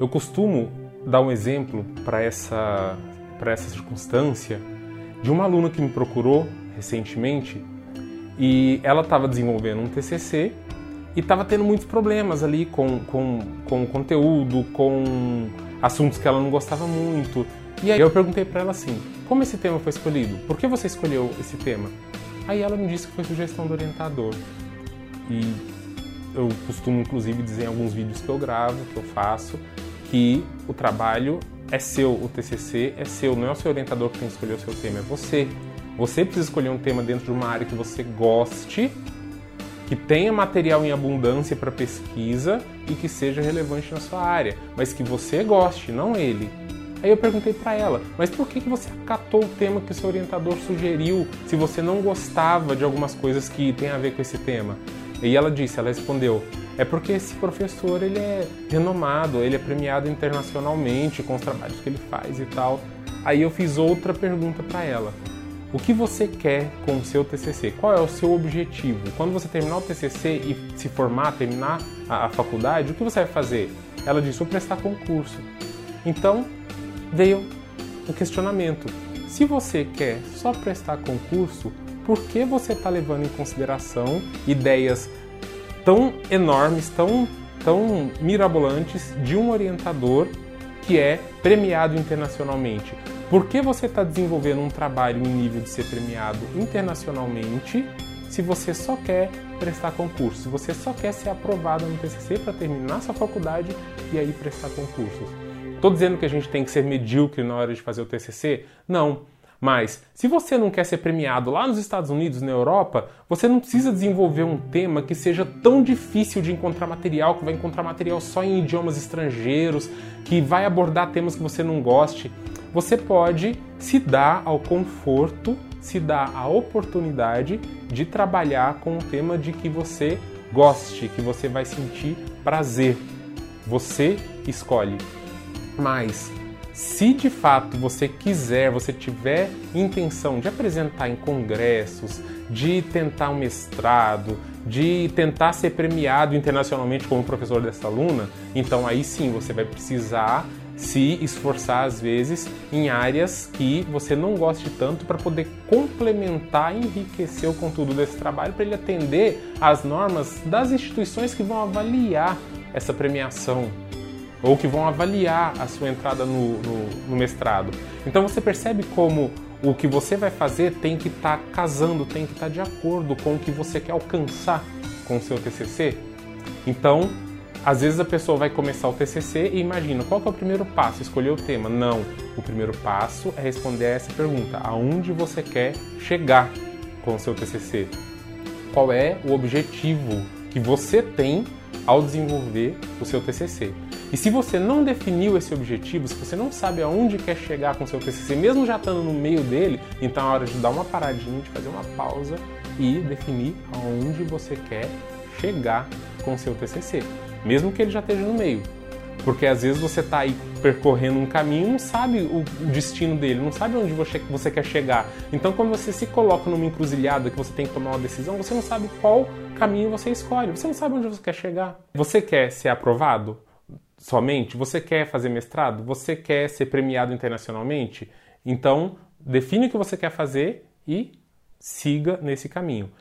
Eu costumo dar um exemplo para essa, essa circunstância de uma aluna que me procurou recentemente e ela estava desenvolvendo um TCC e estava tendo muitos problemas ali com, com, com conteúdo, com assuntos que ela não gostava muito. E aí eu perguntei para ela assim: como esse tema foi escolhido? Por que você escolheu esse tema? Aí ela me disse que foi sugestão do orientador. E eu costumo inclusive dizer em alguns vídeos que eu gravo, que eu faço, que o trabalho é seu, o TCC é seu, não é o seu orientador que tem que escolher o seu tema, é você. Você precisa escolher um tema dentro de uma área que você goste, que tenha material em abundância para pesquisa e que seja relevante na sua área, mas que você goste, não ele. Aí eu perguntei para ela, mas por que você acatou o tema que o seu orientador sugeriu se você não gostava de algumas coisas que tem a ver com esse tema? E ela disse, ela respondeu, é porque esse professor ele é renomado, ele é premiado internacionalmente com os trabalhos que ele faz e tal. Aí eu fiz outra pergunta para ela. O que você quer com o seu TCC? Qual é o seu objetivo? Quando você terminar o TCC e se formar, terminar a, a faculdade, o que você vai fazer? Ela disse: vou prestar concurso. Então veio o questionamento: se você quer só prestar concurso, por que você está levando em consideração ideias tão enormes, tão, tão mirabolantes de um orientador que é premiado internacionalmente? Por que você está desenvolvendo um trabalho em nível de ser premiado internacionalmente se você só quer prestar concurso, se você só quer ser aprovado no TCC para terminar sua faculdade e aí prestar concursos? Estou dizendo que a gente tem que ser medíocre na hora de fazer o TCC? Não. Mas, se você não quer ser premiado lá nos Estados Unidos, na Europa, você não precisa desenvolver um tema que seja tão difícil de encontrar material, que vai encontrar material só em idiomas estrangeiros, que vai abordar temas que você não goste. Você pode se dar ao conforto, se dar a oportunidade de trabalhar com um tema de que você goste, que você vai sentir prazer. Você escolhe. Mas se de fato você quiser, você tiver intenção de apresentar em congressos, de tentar um mestrado, de tentar ser premiado internacionalmente como professor dessa aluna, então aí sim você vai precisar se esforçar às vezes em áreas que você não goste tanto para poder complementar, enriquecer o conteúdo desse trabalho para ele atender às normas das instituições que vão avaliar essa premiação ou que vão avaliar a sua entrada no, no, no mestrado. Então você percebe como o que você vai fazer tem que estar tá casando, tem que estar tá de acordo com o que você quer alcançar com o seu TCC. Então, às vezes a pessoa vai começar o TCC e imagina, qual é o primeiro passo? Escolher o tema. Não, o primeiro passo é responder a essa pergunta. Aonde você quer chegar com o seu TCC? Qual é o objetivo que você tem ao desenvolver o seu TCC? E se você não definiu esse objetivo, se você não sabe aonde quer chegar com seu TCC, mesmo já estando no meio dele, então é hora de dar uma paradinha, de fazer uma pausa e definir aonde você quer chegar com seu TCC, mesmo que ele já esteja no meio. Porque às vezes você está aí percorrendo um caminho não sabe o destino dele, não sabe onde você quer chegar. Então, quando você se coloca numa encruzilhada que você tem que tomar uma decisão, você não sabe qual caminho você escolhe, você não sabe onde você quer chegar. Você quer ser aprovado? Somente? Você quer fazer mestrado? Você quer ser premiado internacionalmente? Então, define o que você quer fazer e siga nesse caminho.